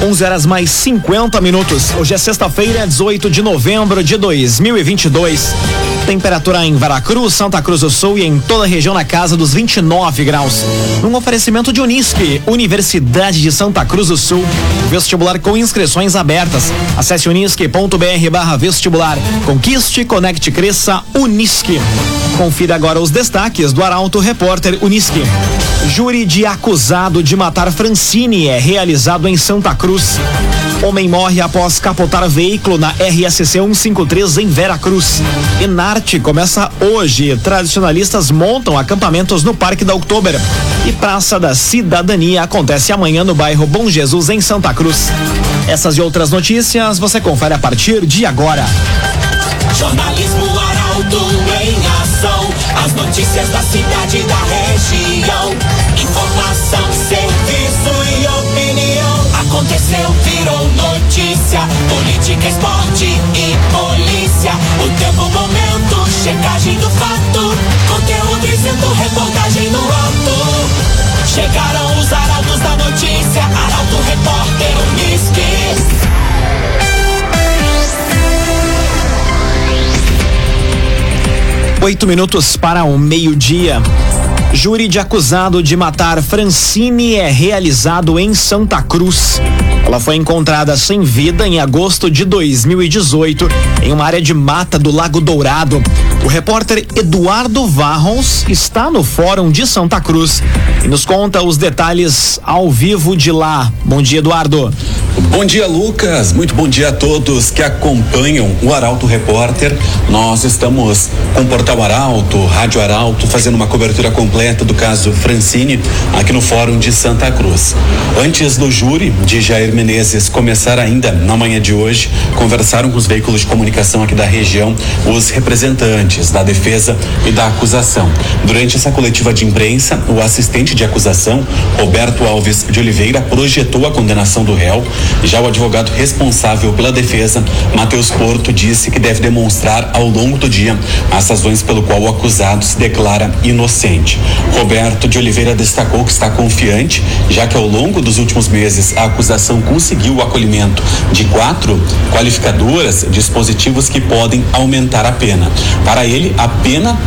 11 horas mais 50 minutos. Hoje é sexta-feira, 18 de novembro de 2022. Temperatura em Veracruz, Santa Cruz do Sul e em toda a região na casa dos 29 graus. Num oferecimento de Unisque, Universidade de Santa Cruz do Sul. Vestibular com inscrições abertas. Acesse unisque.br barra vestibular. Conquiste, conecte, cresça, Unisque. Confira agora os destaques do Arauto Repórter Unisque. Júri de acusado de matar Francine é realizado em Santa Cruz. Homem morre após capotar veículo na RSC 153 em Veracruz. Enarte começa hoje. Tradicionalistas montam acampamentos no Parque da Oktober. E Praça da Cidadania acontece amanhã no bairro Bom Jesus, em Santa Cruz. Essas e outras notícias você confere a partir de agora. Jornalismo Arauto em ação. As notícias da cidade e da região. Informação, serviço e opinião. Aconteceu, virou notícia. Política, esporte e polícia. O tempo, momento, checagem do fato. Conteúdo dizendo, reportagem no alto. Chegaram os arautos da notícia. Arauto, repórter, Unisque. Oito minutos para o meio-dia. Júri de acusado de matar Francine é realizado em Santa Cruz. Ela foi encontrada sem vida em agosto de 2018 em uma área de mata do Lago Dourado. O repórter Eduardo Varrons está no Fórum de Santa Cruz e nos conta os detalhes ao vivo de lá. Bom dia, Eduardo. Bom dia, Lucas. Muito bom dia a todos que acompanham o Arauto Repórter. Nós estamos com o Portal Arauto, Rádio Arauto, fazendo uma cobertura completa do caso Francine aqui no Fórum de Santa Cruz. Antes do júri de Jair Menezes começar ainda na manhã de hoje, conversaram com os veículos de comunicação aqui da região os representantes da defesa e da acusação. Durante essa coletiva de imprensa, o assistente de acusação, Roberto Alves de Oliveira, projetou a condenação do réu já o advogado responsável pela defesa, Matheus Porto, disse que deve demonstrar ao longo do dia as razões pelo qual o acusado se declara inocente. Roberto de Oliveira destacou que está confiante, já que ao longo dos últimos meses a acusação conseguiu o acolhimento de quatro qualificadoras, dispositivos que podem aumentar a pena. Para ele, a pena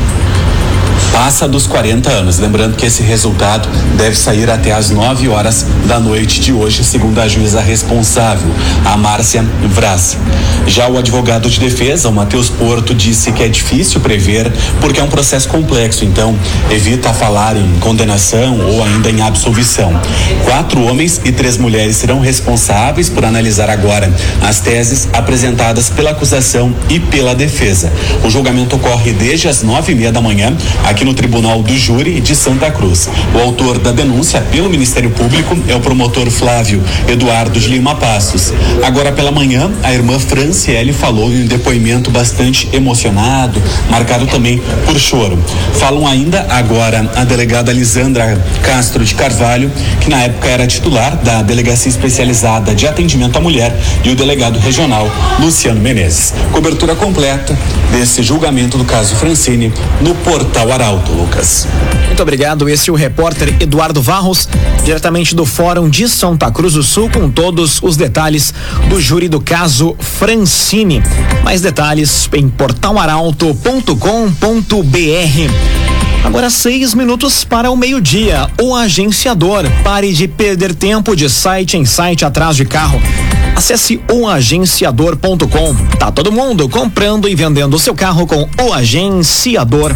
passa dos 40 anos. Lembrando que esse resultado deve sair até às 9 horas da noite de hoje, segundo a juíza responsável, a Márcia Vraz. Já o advogado de defesa, o Matheus Porto, disse que é difícil prever porque é um processo complexo, então evita falar em condenação ou ainda em absolvição. Quatro homens e três mulheres serão responsáveis por analisar agora as teses apresentadas pela acusação e pela defesa. O julgamento ocorre desde as nove e meia da manhã aqui aqui no Tribunal do Júri de Santa Cruz. O autor da denúncia pelo Ministério Público é o promotor Flávio Eduardo de Lima Passos. Agora pela manhã, a irmã Franciele falou em um depoimento bastante emocionado, marcado também por choro. Falam ainda agora a delegada Lisandra Castro de Carvalho, que na época era titular da Delegacia Especializada de Atendimento à Mulher, e o delegado regional Luciano Menezes. Cobertura completa desse julgamento do caso Francine no portal Arauto. Lucas. Muito obrigado. Esse é o repórter Eduardo Varros, diretamente do Fórum de Santa Cruz do Sul, com todos os detalhes do júri do caso Francine. Mais detalhes em portalaralto.com.br. Agora seis minutos para o meio-dia. O agenciador. Pare de perder tempo de site em site atrás de carro. Acesse oagenciador.com. Tá todo mundo comprando e vendendo seu carro com o agenciador.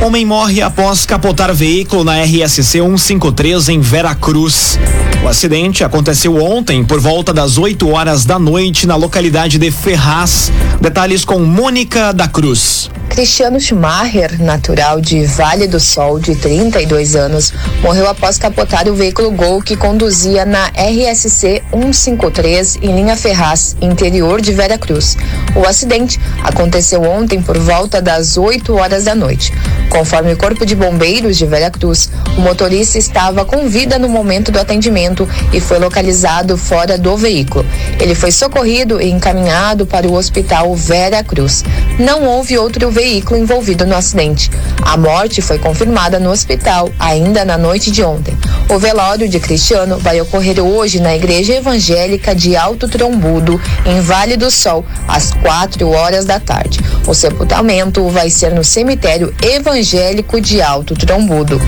Homem morre após capotar veículo na RSC 153 em Veracruz. O acidente aconteceu ontem por volta das 8 horas da noite na localidade de Ferraz. Detalhes com Mônica da Cruz. Cristiano Schumacher, natural de Vale do Sol, de 32 anos, morreu após capotar o veículo Gol que conduzia na RSC 153 em linha Ferraz, interior de Vera Cruz. O acidente aconteceu ontem por volta das 8 horas da noite. Conforme o Corpo de Bombeiros de Vera Cruz, o motorista estava com vida no momento do atendimento e foi localizado fora do veículo. Ele foi socorrido e encaminhado para o Hospital Vera Cruz. Não houve outro veículo veículo envolvido no acidente. A morte foi confirmada no hospital ainda na noite de ontem. O velório de Cristiano vai ocorrer hoje na Igreja Evangélica de Alto Trombudo, em Vale do Sol, às 4 horas da tarde. O sepultamento vai ser no cemitério evangélico de Alto Trombudo.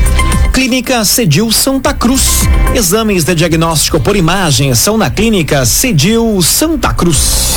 Clínica Cedil Santa Cruz. Exames de diagnóstico por imagem são na Clínica Cedil Santa Cruz.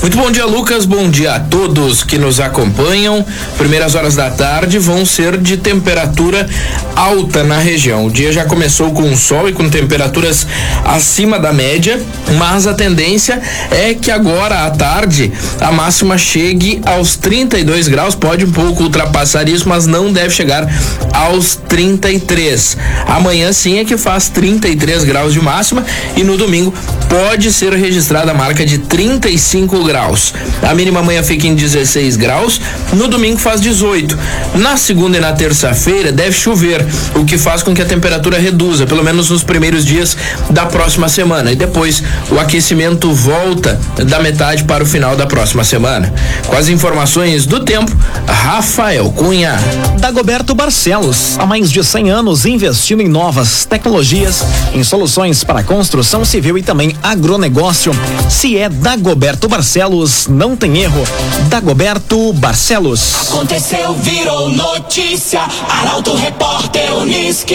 Muito bom dia, Lucas. Bom dia a todos que nos acompanham. Primeiras horas da tarde vão ser de temperatura alta na região. O dia já começou com sol e com temperaturas acima da média, mas a tendência é que agora à tarde a máxima chegue aos 32 graus. Pode um pouco ultrapassar isso, mas não deve chegar aos 33. Amanhã sim é que faz 33 graus de máxima e no domingo pode ser registrada a marca de 35 graus. A mínima amanhã fica em 16 graus, no domingo faz 18. Na segunda e na terça-feira deve chover, o que faz com que a temperatura reduza, pelo menos nos primeiros dias da próxima semana. E depois o aquecimento volta da metade para o final da próxima semana. Com as informações do tempo, Rafael Cunha. Dagoberto Barcelos, há mais de 100 anos investindo em novas tecnologias, em soluções para construção civil e também agronegócio. Se é Dagoberto Barcelos, não tem erro. Dagoberto Barcelos. Aconteceu, virou notícia. Arauto Repórter Uniski.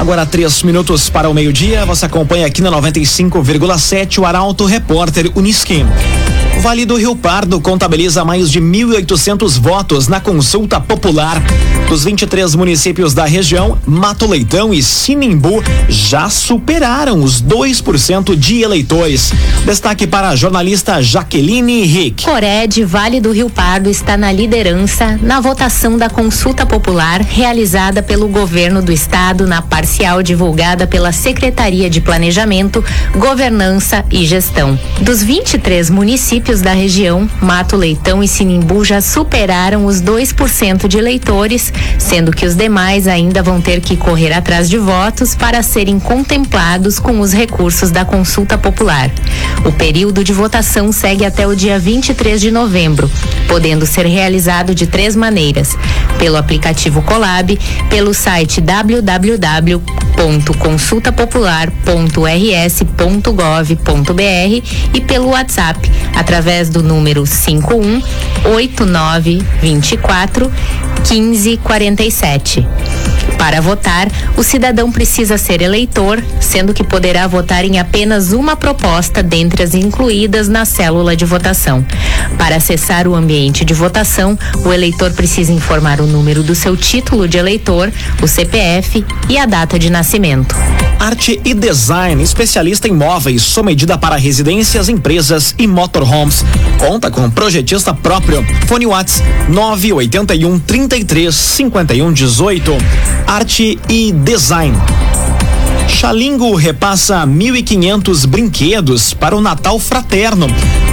Agora três minutos para o meio-dia. Você acompanha aqui na 95,7 o Arauto Repórter Uniski. Vale do Rio Pardo contabiliza mais de 1.800 votos na consulta popular. Dos 23 municípios da região, Mato Leitão e Sinimbu já superaram os 2% de eleitores. Destaque para a jornalista Jaqueline Henrique. Coré de Vale do Rio Pardo está na liderança na votação da consulta popular realizada pelo governo do estado na parcial divulgada pela Secretaria de Planejamento, Governança e Gestão. Dos 23 municípios da região, Mato Leitão e Sinimbu já superaram os 2% de eleitores, sendo que os demais ainda vão ter que correr atrás de votos para serem contemplados com os recursos da consulta popular. O período de votação segue até o dia 23 de novembro, podendo ser realizado de três maneiras: pelo aplicativo Colab, pelo site www.consultapopular.rs.gov.br e pelo WhatsApp através do número 51 8924 1547. Para votar, o cidadão precisa ser eleitor, sendo que poderá votar em apenas uma proposta dentre as incluídas na célula de votação. Para acessar o ambiente de votação, o eleitor precisa informar o número do seu título de eleitor, o CPF e a data de nascimento. Arte e Design, especialista em móveis, sob medida para residências, empresas e motorhomes. Conta com projetista próprio. Fone Whats 981 33 51 18. Arte e Design. Xalingo repassa 1.500 brinquedos para o Natal Fraterno.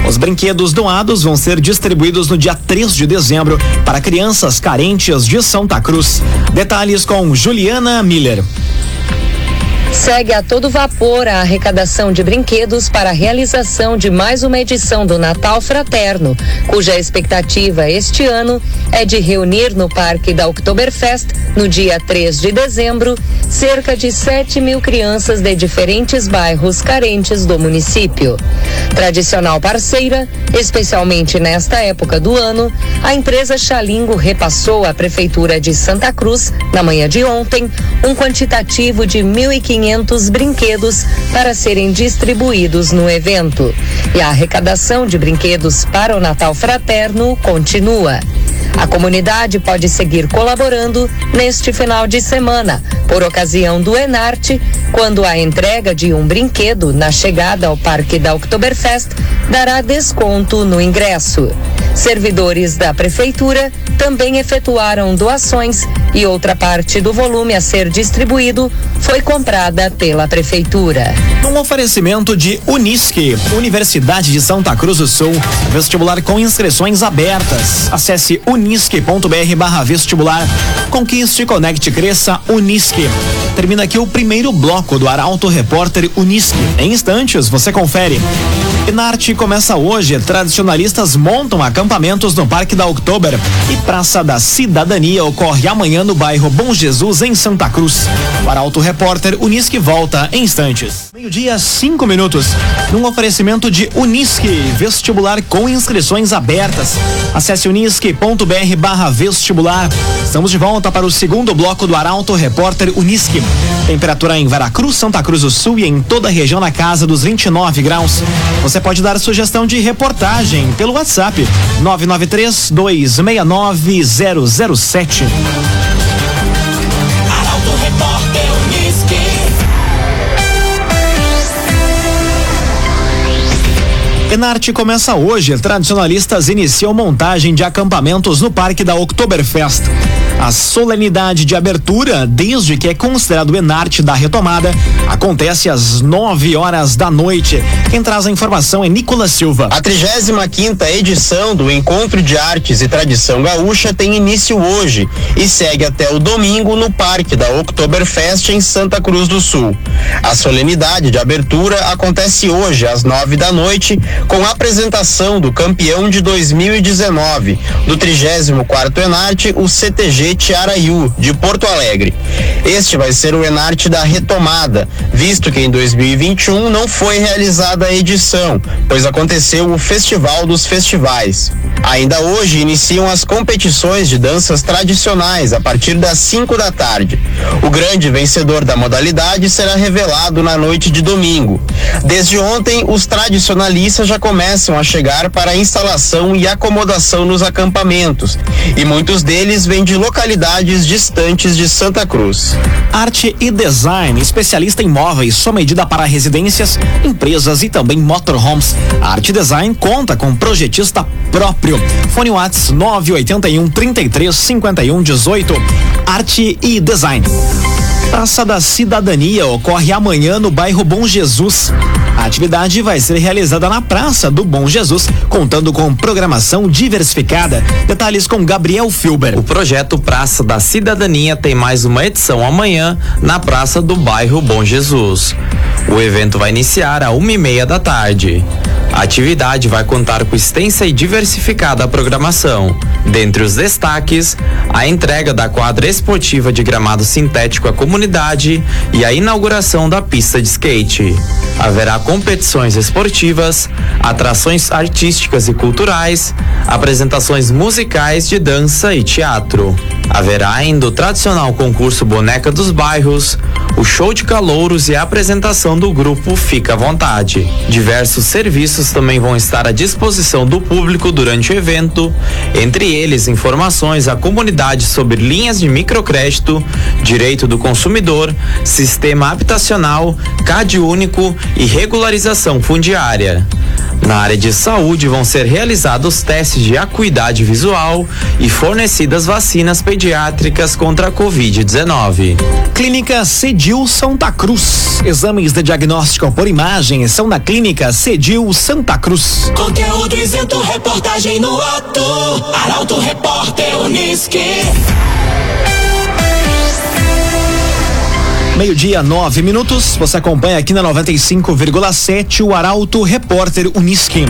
Os brinquedos doados vão ser distribuídos no dia 3 de dezembro para crianças carentes de Santa Cruz. Detalhes com Juliana Miller. Segue a todo vapor a arrecadação de brinquedos para a realização de mais uma edição do Natal Fraterno, cuja expectativa este ano é de reunir no Parque da Oktoberfest, no dia 3 de dezembro, cerca de 7 mil crianças de diferentes bairros carentes do município. Tradicional parceira, especialmente nesta época do ano, a empresa Xalingo repassou à Prefeitura de Santa Cruz, na manhã de ontem, um quantitativo de 1.500 brinquedos para serem distribuídos no evento. E a arrecadação de brinquedos para o Natal Fraterno continua. A comunidade pode seguir colaborando neste final de semana, por ocasião do Enarte, quando a entrega de um brinquedo na chegada ao Parque da Oktoberfest dará desconto no ingresso. Servidores da Prefeitura também efetuaram doações e outra parte do volume a ser distribuído foi comprada pela Prefeitura. Um oferecimento de Unisque, Universidade de Santa Cruz do Sul, vestibular com inscrições abertas. Acesse unisque.br barra vestibular. Conquiste, conecte, cresça, Unisque. Termina aqui o primeiro bloco do Arauto Repórter Unisque. Em instantes, você confere. Enarte começa hoje. Tradicionalistas montam acampamentos no Parque da Oktober e Praça da Cidadania ocorre amanhã no bairro Bom Jesus, em Santa Cruz. O Arauto Repórter Unisque volta em instantes. Meio-dia, cinco minutos. Num oferecimento de Unisque, vestibular com inscrições abertas. Acesse unisque.br barra vestibular. Estamos de volta para o segundo bloco do Arauto Repórter Unisque. Temperatura em Veracruz, Santa Cruz do Sul e em toda a região na casa dos 29 graus. Você pode dar sugestão de reportagem pelo WhatsApp 993 269 007. Arauto Repórter Unisque. Enarte começa hoje. Tradicionalistas iniciam montagem de acampamentos no Parque da Oktoberfest. A solenidade de abertura, desde que é considerado o Enarte da retomada, acontece às 9 horas da noite. Quem traz a informação é Nicolas Silva. A 35 edição do Encontro de Artes e Tradição Gaúcha tem início hoje e segue até o domingo no Parque da Oktoberfest em Santa Cruz do Sul. A solenidade de abertura acontece hoje às 9 da noite com a apresentação do campeão de 2019 do 34º Enarte, o CTG Tiaraiú de Porto Alegre. Este vai ser o Enarte da retomada, visto que em 2021 não foi realizada a edição, pois aconteceu o Festival dos Festivais. Ainda hoje iniciam as competições de danças tradicionais a partir das 5 da tarde. O grande vencedor da modalidade será revelado na noite de domingo. Desde ontem, os tradicionalistas já começam a chegar para a instalação e acomodação nos acampamentos, e muitos deles vêm de localidades distantes de Santa Cruz. Arte e Design, especialista em móveis, sua medida para residências, empresas e também motorhomes. A Arte Design conta com projetista próprio. Fone Whats 981 33 51 18. Arte e Design. Praça da Cidadania ocorre amanhã no bairro Bom Jesus. A atividade vai ser realizada na Praça do Bom Jesus, contando com programação diversificada. Detalhes com Gabriel Filber. O projeto Praça da Cidadania tem mais uma edição amanhã na Praça do Bairro Bom Jesus. O evento vai iniciar a uma e meia da tarde. A atividade vai contar com extensa e diversificada programação. Dentre os destaques, a entrega da quadra esportiva de gramado sintético à comunidade e a inauguração da pista de skate. Haverá competições esportivas, atrações artísticas e culturais, apresentações musicais de dança e teatro. Haverá ainda o tradicional concurso Boneca dos Bairros, o show de calouros e a apresentação do grupo Fica à Vontade. Diversos serviços também vão estar à disposição do público durante o evento, entre eles informações à comunidade sobre linhas de microcrédito, direito do consumidor, sistema habitacional, CAD único e regularização fundiária. Na área de saúde vão ser realizados testes de acuidade visual e fornecidas vacinas pediátricas contra a Covid-19. Clínica Cedil Santa Cruz. Exames de diagnóstico por imagem são na Clínica Cedil Santa Cruz. Conteúdo isento, reportagem no ato. Arauto Repórter Unisque. Meio-dia, nove minutos. Você acompanha aqui na 95,7 o Arauto Repórter Unisque.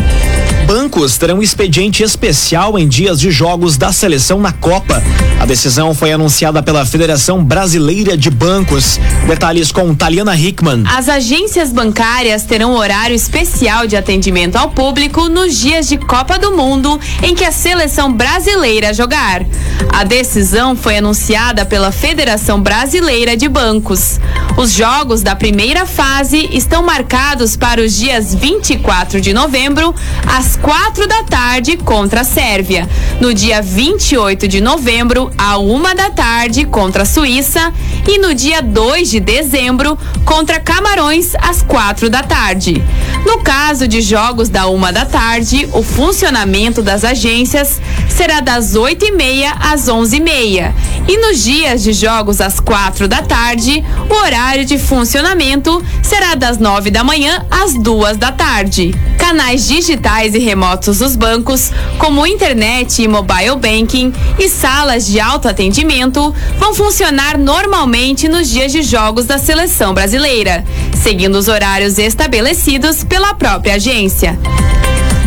Bancos terão expediente especial em dias de jogos da seleção na Copa. A decisão foi anunciada pela Federação Brasileira de Bancos. Detalhes com Taliana Hickman. As agências bancárias terão horário especial de atendimento ao público nos dias de Copa do Mundo em que a seleção brasileira jogar. A decisão foi anunciada pela Federação Brasileira de Bancos. Os jogos da primeira fase estão marcados para os dias 24 de novembro, às 4 da tarde, contra a Sérvia. No dia 28 de novembro, à 1 da tarde, contra a Suíça. E no dia 2 de dezembro, contra Camarões, às 4 da tarde. No caso de jogos da 1 da tarde, o funcionamento das agências será das 8h30 às 11h30. E nos dias de jogos às 4 da tarde, o horário de funcionamento será das 9 da manhã às 2 da tarde. Canais digitais e remotos dos bancos, como internet e mobile banking e salas de autoatendimento, vão funcionar normalmente nos dias de jogos da seleção brasileira, seguindo os horários estabelecidos pela própria agência.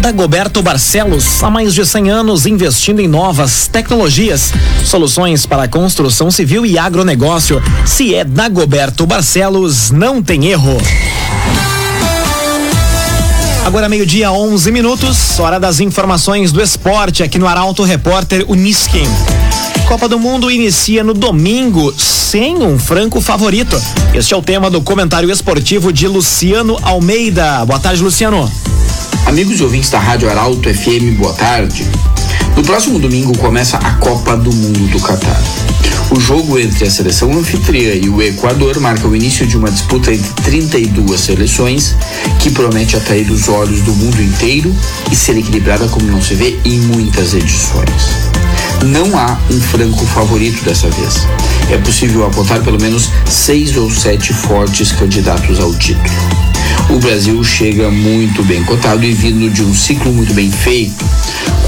Dagoberto Barcelos, há mais de 100 anos investindo em novas tecnologias, soluções para construção civil e agronegócio. Se é Dagoberto Barcelos, não tem erro. Agora meio-dia, 11 minutos, hora das informações do esporte aqui no Arauto Repórter Unisquim. Copa do Mundo inicia no domingo sem um franco favorito. Este é o tema do comentário esportivo de Luciano Almeida. Boa tarde, Luciano. Amigos e ouvintes da Rádio Arauto FM, boa tarde. No próximo domingo começa a Copa do Mundo do Catar. O jogo entre a seleção anfitriã e o Equador marca o início de uma disputa entre 32 seleções que promete atrair os olhos do mundo inteiro e ser equilibrada como não se vê em muitas edições. Não há um franco favorito dessa vez. É possível apontar pelo menos seis ou sete fortes candidatos ao título o Brasil chega muito bem cotado e vindo de um ciclo muito bem feito,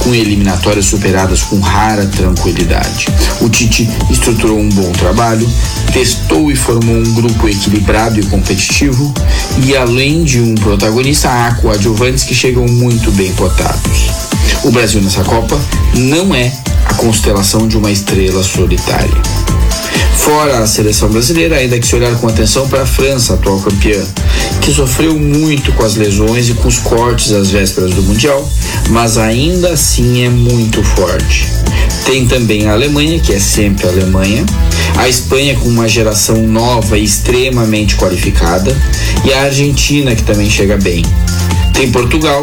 com eliminatórias superadas com rara tranquilidade. O Tite estruturou um bom trabalho, testou e formou um grupo equilibrado e competitivo, e além de um protagonista, há coadjuvantes que chegam muito bem cotados. O Brasil nessa Copa não é constelação de uma estrela solitária. Fora a seleção brasileira, ainda que se olhar com atenção para a França, atual campeã, que sofreu muito com as lesões e com os cortes às vésperas do Mundial, mas ainda assim é muito forte. Tem também a Alemanha, que é sempre a Alemanha, a Espanha com uma geração nova e extremamente qualificada, e a Argentina, que também chega bem. Tem Portugal,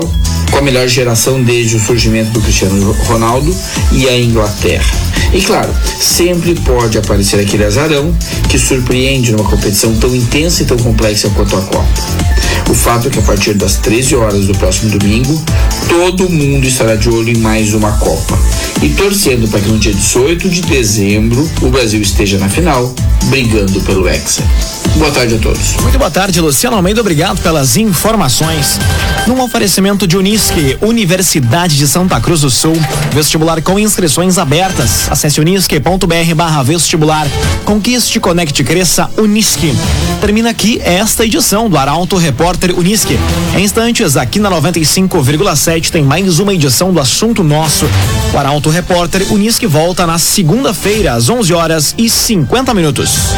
com a melhor geração desde o surgimento do Cristiano Ronaldo, e a Inglaterra. E claro, sempre pode aparecer aquele azarão que surpreende numa competição tão intensa e tão complexa quanto a Copa. O fato é que a partir das 13 horas do próximo domingo, todo mundo estará de olho em mais uma Copa. E torcendo para que no dia 18 de dezembro o Brasil esteja na final, brigando pelo Hexa. Boa tarde a todos. Muito boa tarde, Luciano Almeida. Obrigado pelas informações. Num oferecimento de Unisque, Universidade de Santa Cruz do Sul, vestibular com inscrições abertas. Acesse unisque.br barra vestibular. Conquiste, conecte, cresça, Unisque. Termina aqui esta edição do Arauto Repórter Unisque. Em instantes, aqui na 95,7 tem mais uma edição do Assunto Nosso. O Arauto Repórter Unisque volta na segunda-feira, às 11 horas e 50 minutos.